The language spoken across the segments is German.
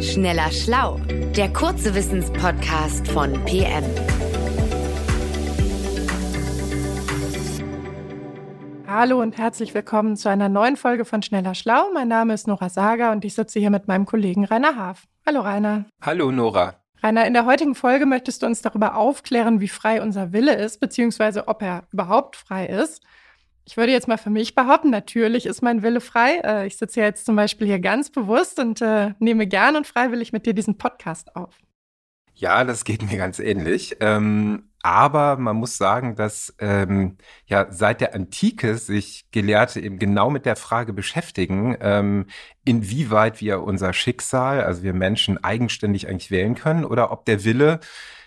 Schneller Schlau, der kurze Wissenspodcast von PM. Hallo und herzlich willkommen zu einer neuen Folge von Schneller Schlau. Mein Name ist Nora Sager und ich sitze hier mit meinem Kollegen Rainer Haaf. Hallo Rainer. Hallo Nora. Rainer, in der heutigen Folge möchtest du uns darüber aufklären, wie frei unser Wille ist, beziehungsweise ob er überhaupt frei ist. Ich würde jetzt mal für mich behaupten, natürlich ist mein Wille frei. Äh, ich sitze ja jetzt zum Beispiel hier ganz bewusst und äh, nehme gern und freiwillig mit dir diesen Podcast auf. Ja, das geht mir ganz ähnlich. Ähm, aber man muss sagen, dass ähm, ja seit der Antike sich Gelehrte eben genau mit der Frage beschäftigen, ähm, inwieweit wir unser Schicksal, also wir Menschen, eigenständig eigentlich wählen können oder ob der Wille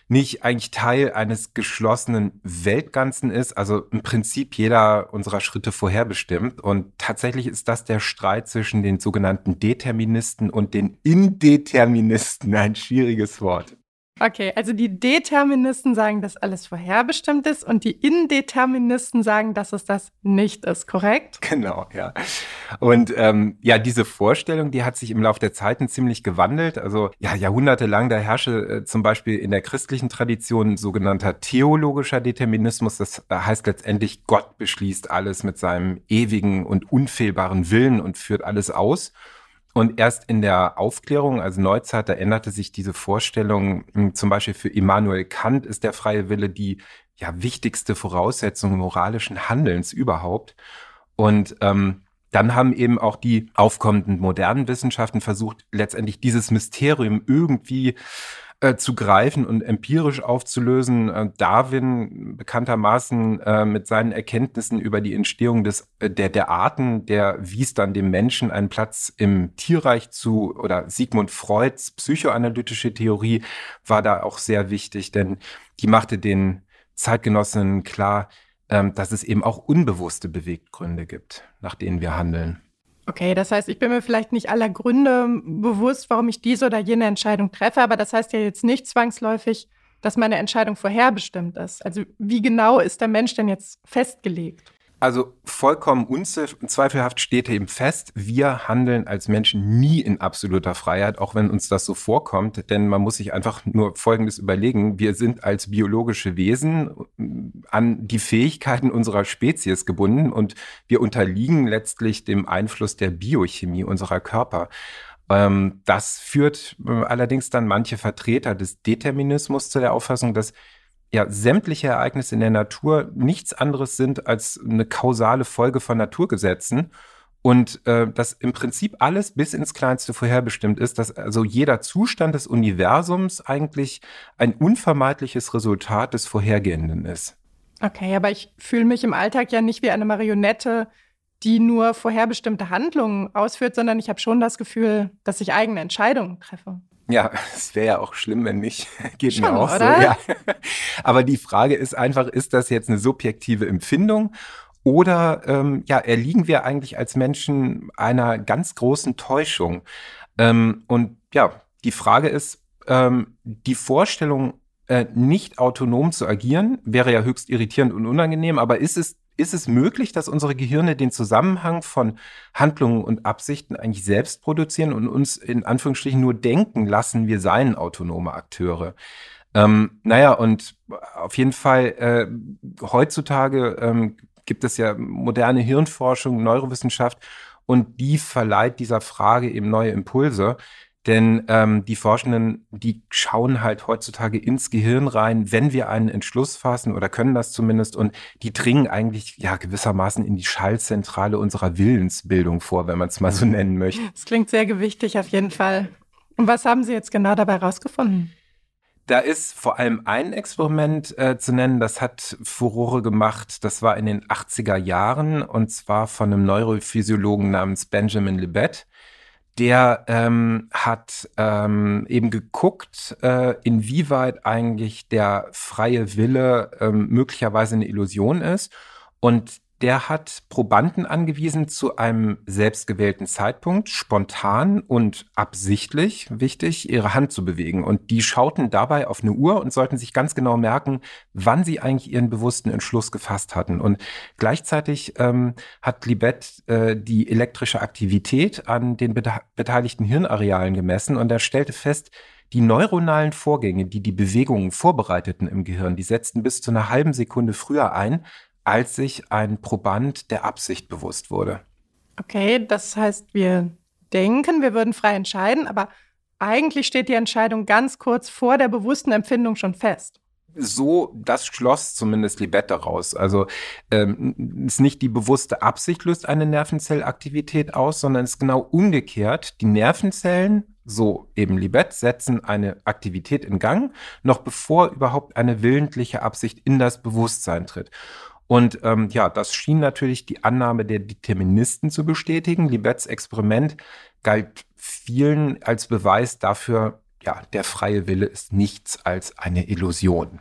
nicht eigentlich Teil eines geschlossenen Weltganzen ist, also im Prinzip jeder unserer Schritte vorherbestimmt. Und tatsächlich ist das der Streit zwischen den sogenannten Deterministen und den Indeterministen, ein schwieriges Wort. Okay, also die Deterministen sagen, dass alles vorherbestimmt ist und die Indeterministen sagen, dass es das nicht ist, korrekt? Genau, ja. Und ähm, ja, diese Vorstellung, die hat sich im Laufe der Zeiten ziemlich gewandelt. Also ja, jahrhundertelang, da herrsche äh, zum Beispiel in der christlichen Tradition sogenannter theologischer Determinismus. Das heißt letztendlich, Gott beschließt alles mit seinem ewigen und unfehlbaren Willen und führt alles aus. Und erst in der Aufklärung, also Neuzeit, da änderte sich diese Vorstellung. Hm, zum Beispiel für Immanuel Kant ist der freie Wille die ja, wichtigste Voraussetzung moralischen Handelns überhaupt. Und ähm, dann haben eben auch die aufkommenden modernen Wissenschaften versucht, letztendlich dieses Mysterium irgendwie äh, zu greifen und empirisch aufzulösen. Äh, Darwin bekanntermaßen äh, mit seinen Erkenntnissen über die Entstehung des, äh, der, der Arten, der wies dann dem Menschen einen Platz im Tierreich zu oder Sigmund Freuds psychoanalytische Theorie war da auch sehr wichtig, denn die machte den Zeitgenossen klar, dass es eben auch unbewusste Beweggründe gibt, nach denen wir handeln. Okay, das heißt, ich bin mir vielleicht nicht aller Gründe bewusst, warum ich diese oder jene Entscheidung treffe, aber das heißt ja jetzt nicht zwangsläufig, dass meine Entscheidung vorherbestimmt ist. Also wie genau ist der Mensch denn jetzt festgelegt? Also vollkommen unzweifelhaft steht eben fest, wir handeln als Menschen nie in absoluter Freiheit, auch wenn uns das so vorkommt. Denn man muss sich einfach nur Folgendes überlegen. Wir sind als biologische Wesen äh, an die Fähigkeiten unserer Spezies gebunden und wir unterliegen letztlich dem Einfluss der Biochemie unserer Körper. Ähm, das führt äh, allerdings dann manche Vertreter des Determinismus zu der Auffassung, dass ja sämtliche Ereignisse in der Natur nichts anderes sind als eine kausale Folge von Naturgesetzen und äh, dass im Prinzip alles bis ins Kleinste vorherbestimmt ist, dass also jeder Zustand des Universums eigentlich ein unvermeidliches Resultat des Vorhergehenden ist. Okay, aber ich fühle mich im Alltag ja nicht wie eine Marionette, die nur vorherbestimmte Handlungen ausführt, sondern ich habe schon das Gefühl, dass ich eigene Entscheidungen treffe. Ja, es wäre ja auch schlimm, wenn nicht. Geht Schon, mir auch oder? so. Ja. Aber die Frage ist einfach, ist das jetzt eine subjektive Empfindung oder ähm, ja, erliegen wir eigentlich als Menschen einer ganz großen Täuschung? Ähm, und ja, die Frage ist, ähm, die Vorstellung, äh, nicht autonom zu agieren, wäre ja höchst irritierend und unangenehm, aber ist es ist es möglich, dass unsere Gehirne den Zusammenhang von Handlungen und Absichten eigentlich selbst produzieren und uns in Anführungsstrichen nur denken lassen, wir seien autonome Akteure? Ähm, naja, und auf jeden Fall äh, heutzutage ähm, gibt es ja moderne Hirnforschung, Neurowissenschaft und die verleiht dieser Frage eben neue Impulse. Denn ähm, die Forschenden, die schauen halt heutzutage ins Gehirn rein, wenn wir einen Entschluss fassen oder können das zumindest und die dringen eigentlich ja gewissermaßen in die Schallzentrale unserer Willensbildung vor, wenn man es mal so nennen möchte. Das klingt sehr gewichtig auf jeden Fall. Und was haben Sie jetzt genau dabei rausgefunden? Da ist vor allem ein Experiment äh, zu nennen, das hat Furore gemacht. Das war in den 80er Jahren und zwar von einem Neurophysiologen namens Benjamin Libet der ähm, hat ähm, eben geguckt, äh, inwieweit eigentlich der freie Wille ähm, möglicherweise eine Illusion ist. Und der hat Probanden angewiesen, zu einem selbstgewählten Zeitpunkt spontan und absichtlich, wichtig, ihre Hand zu bewegen. Und die schauten dabei auf eine Uhr und sollten sich ganz genau merken, wann sie eigentlich ihren bewussten Entschluss gefasst hatten. Und gleichzeitig ähm, hat Libet äh, die elektrische Aktivität an den beteiligten Hirnarealen gemessen und er stellte fest, die neuronalen Vorgänge, die die Bewegungen vorbereiteten im Gehirn, die setzten bis zu einer halben Sekunde früher ein, als sich ein Proband der Absicht bewusst wurde. Okay, das heißt, wir denken, wir würden frei entscheiden, aber eigentlich steht die Entscheidung ganz kurz vor der bewussten Empfindung schon fest. So, das schloss zumindest Libet daraus. Also ähm, ist nicht die bewusste Absicht löst eine Nervenzellaktivität aus, sondern es ist genau umgekehrt. Die Nervenzellen, so eben Libet, setzen eine Aktivität in Gang, noch bevor überhaupt eine willentliche Absicht in das Bewusstsein tritt. Und ähm, ja, das schien natürlich die Annahme der Deterministen zu bestätigen. Libets Experiment galt vielen als Beweis dafür, ja, der freie Wille ist nichts als eine Illusion.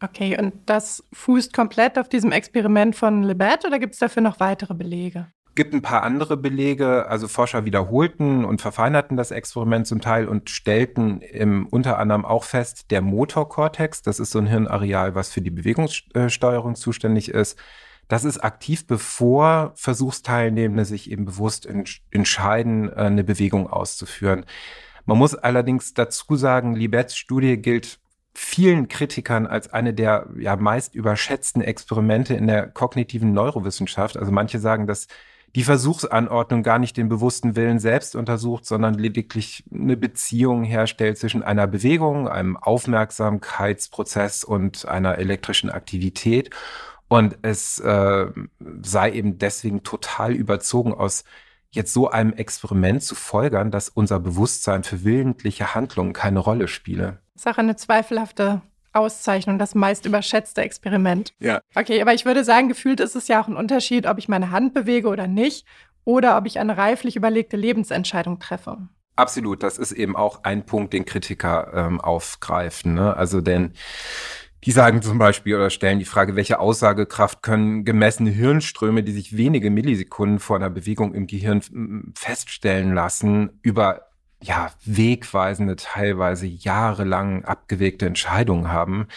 Okay, und das fußt komplett auf diesem Experiment von Libet oder gibt es dafür noch weitere Belege? Gibt ein paar andere Belege, also Forscher wiederholten und verfeinerten das Experiment zum Teil und stellten im, unter anderem auch fest, der Motorkortex, das ist so ein Hirnareal, was für die Bewegungssteuerung zuständig ist, das ist aktiv, bevor Versuchsteilnehmende sich eben bewusst entscheiden, äh, eine Bewegung auszuführen. Man muss allerdings dazu sagen, Libets Studie gilt vielen Kritikern als eine der ja meist überschätzten Experimente in der kognitiven Neurowissenschaft. Also manche sagen, dass die Versuchsanordnung gar nicht den bewussten Willen selbst untersucht, sondern lediglich eine Beziehung herstellt zwischen einer Bewegung, einem Aufmerksamkeitsprozess und einer elektrischen Aktivität. Und es äh, sei eben deswegen total überzogen aus jetzt so einem Experiment zu folgern, dass unser Bewusstsein für willentliche Handlungen keine Rolle spiele. Sache eine zweifelhafte Auszeichnung, das meist überschätzte Experiment. Ja. Okay, aber ich würde sagen, gefühlt ist es ja auch ein Unterschied, ob ich meine Hand bewege oder nicht oder ob ich eine reiflich überlegte Lebensentscheidung treffe. Absolut, das ist eben auch ein Punkt, den Kritiker ähm, aufgreifen. Ne? Also denn die sagen zum Beispiel oder stellen die Frage, welche Aussagekraft können gemessene Hirnströme, die sich wenige Millisekunden vor einer Bewegung im Gehirn feststellen lassen, über ja, wegweisende, teilweise jahrelang abgewegte Entscheidungen haben.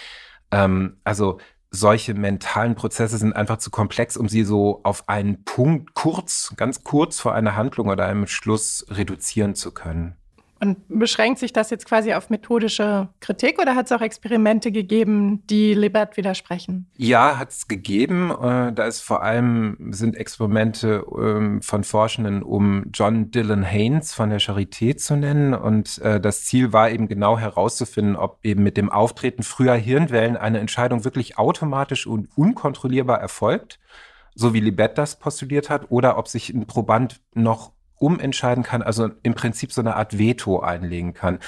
Ähm, also solche mentalen Prozesse sind einfach zu komplex, um sie so auf einen Punkt kurz, ganz kurz vor einer Handlung oder einem Schluss reduzieren zu können. Und beschränkt sich das jetzt quasi auf methodische Kritik oder hat es auch Experimente gegeben, die Libet widersprechen? Ja, hat es gegeben. Äh, da ist vor allem sind Experimente ähm, von Forschenden, um John Dylan Haynes von der Charité zu nennen. Und äh, das Ziel war eben genau herauszufinden, ob eben mit dem Auftreten früher Hirnwellen eine Entscheidung wirklich automatisch und unkontrollierbar erfolgt so wie Libet das postuliert hat, oder ob sich ein Proband noch umentscheiden kann, also im Prinzip so eine Art Veto einlegen kann.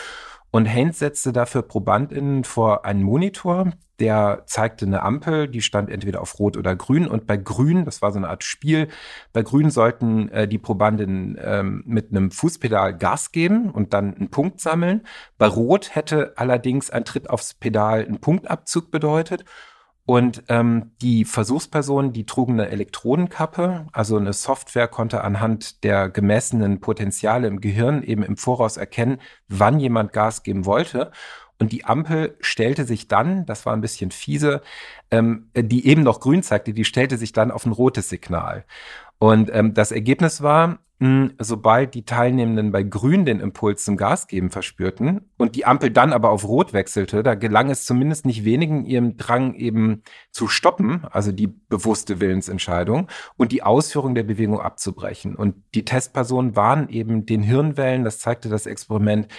Und Haynes setzte dafür ProbandInnen vor einen Monitor, der zeigte eine Ampel, die stand entweder auf Rot oder Grün. Und bei Grün, das war so eine Art Spiel, bei Grün sollten äh, die Probandinnen ähm, mit einem Fußpedal Gas geben und dann einen Punkt sammeln. Bei Rot hätte allerdings ein Tritt aufs Pedal einen Punktabzug bedeutet. Und ähm, die Versuchspersonen, die trugen eine Elektronenkappe, also eine Software konnte anhand der gemessenen Potenziale im Gehirn eben im Voraus erkennen, wann jemand Gas geben wollte. Und die Ampel stellte sich dann, das war ein bisschen fiese, ähm, die eben noch grün zeigte, die stellte sich dann auf ein rotes Signal. Und ähm, das Ergebnis war, sobald die Teilnehmenden bei Grün den Impuls zum Gas geben verspürten und die Ampel dann aber auf Rot wechselte, da gelang es zumindest nicht wenigen ihrem Drang eben zu stoppen, also die bewusste Willensentscheidung und die Ausführung der Bewegung abzubrechen. Und die Testpersonen waren eben den Hirnwellen, das zeigte das Experiment,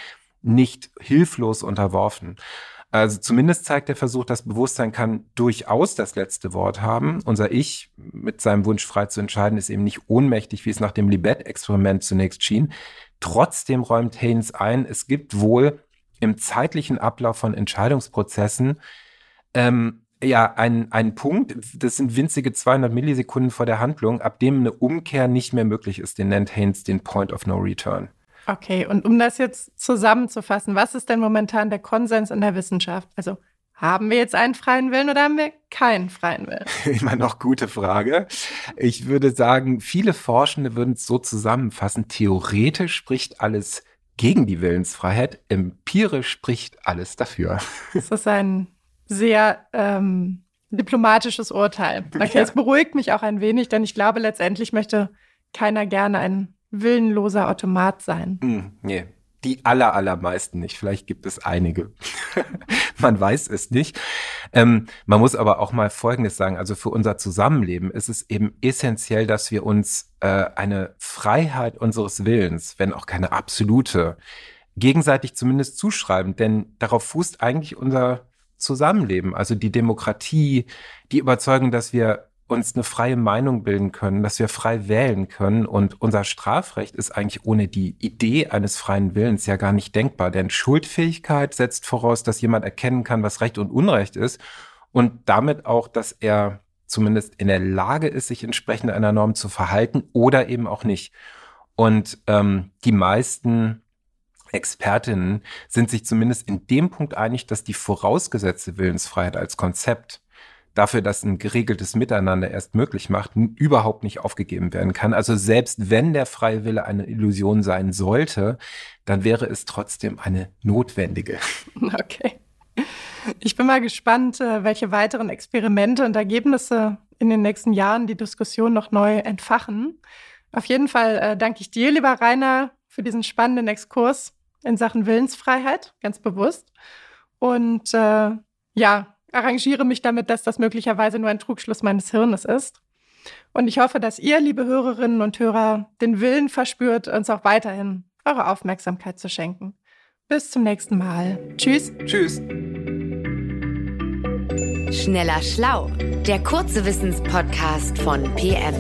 nicht hilflos unterworfen. Also zumindest zeigt der Versuch, das Bewusstsein kann durchaus das letzte Wort haben. Unser Ich mit seinem Wunsch frei zu entscheiden ist eben nicht ohnmächtig, wie es nach dem Libet-Experiment zunächst schien. Trotzdem räumt Haynes ein, es gibt wohl im zeitlichen Ablauf von Entscheidungsprozessen ähm, ja einen, einen Punkt, das sind winzige 200 Millisekunden vor der Handlung, ab dem eine Umkehr nicht mehr möglich ist. Den nennt Haynes den Point of No Return. Okay, und um das jetzt zusammenzufassen, was ist denn momentan der Konsens in der Wissenschaft? Also Haben wir jetzt einen freien Willen oder haben wir keinen freien Willen? Immer noch gute Frage. Ich würde sagen, viele Forschende würden es so zusammenfassen. Theoretisch spricht alles gegen die Willensfreiheit, empirisch spricht alles dafür. Das ist ein sehr ähm, diplomatisches Urteil. Okay, ja. es beruhigt mich auch ein wenig, denn ich glaube, letztendlich möchte keiner gerne ein willenloser Automat sein. Mm, nee, die aller, allermeisten nicht. Vielleicht gibt es einige. man weiß es nicht. Ähm, man muss aber auch mal Folgendes sagen. Also für unser Zusammenleben ist es eben essentiell, dass wir uns äh, eine Freiheit unseres Willens, wenn auch keine absolute, gegenseitig zumindest zuschreiben. Denn darauf fußt eigentlich unser Zusammenleben. Also die Demokratie, die Überzeugung, dass wir uns eine freie Meinung bilden können, dass wir frei wählen können. Und unser Strafrecht ist eigentlich ohne die Idee eines freien Willens ja gar nicht denkbar. Denn Schuldfähigkeit setzt voraus, dass jemand erkennen kann, was Recht und Unrecht ist. Und damit auch, dass er zumindest in der Lage ist, sich entsprechend einer Norm zu verhalten oder eben auch nicht. Und ähm, die meisten Expertinnen sind sich zumindest in dem Punkt einig, dass die vorausgesetzte Willensfreiheit als Konzept dafür, dass ein geregeltes Miteinander erst möglich macht, überhaupt nicht aufgegeben werden kann. Also selbst wenn der freie Wille eine Illusion sein sollte, dann wäre es trotzdem eine notwendige. Okay. Ich bin mal gespannt, äh, welche weiteren Experimente und Ergebnisse in den nächsten Jahren die Diskussion noch neu entfachen. Auf jeden Fall äh, danke ich dir, lieber Rainer, für diesen spannenden Exkurs in Sachen Willensfreiheit, ganz bewusst. Und äh, ja, arrangiere mich damit, dass das möglicherweise nur ein Trugschluss meines Hirnes ist. Und ich hoffe, dass ihr, liebe Hörerinnen und Hörer, den Willen verspürt, uns auch weiterhin eure Aufmerksamkeit zu schenken. Bis zum nächsten Mal. Tschüss. Tschüss. Schneller Schlau, der kurze Wissenspodcast von PM.